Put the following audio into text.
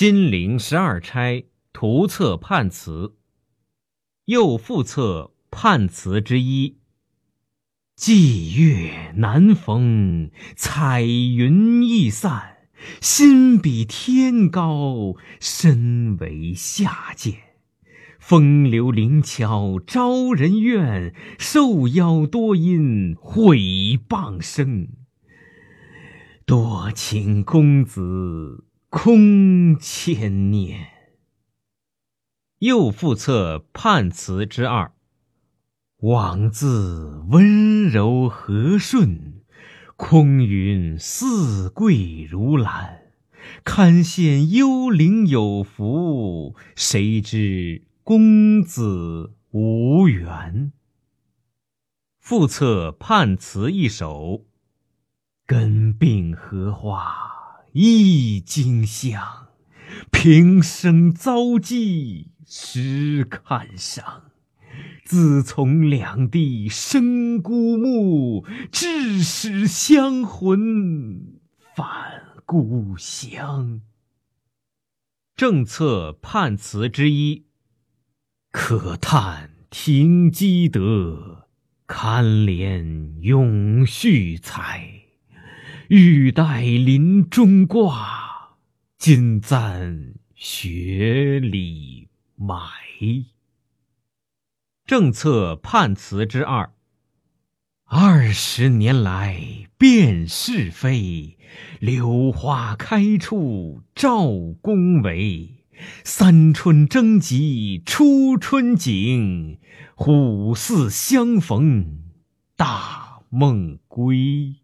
金陵十二钗图册判词，又复册判词之一。霁月难逢，彩云易散，心比天高，身为下贱。风流灵巧招人怨，受邀多因毁谤声。多情公子空牵念。又复册判词之二。枉自温柔和顺，空云似桂如兰。堪羡幽灵有福，谁知公子无缘。复册判词一首：根病荷花一茎香，平生遭际时看伤。自从两地生孤木，致使香魂返故乡。政策判词之一。可叹停机德，堪怜永续才。玉带林中挂，金簪雪里埋。政策判词之二。二十年来辨是非，柳花开处照宫闱。三春争及初春景，虎似相逢大梦归。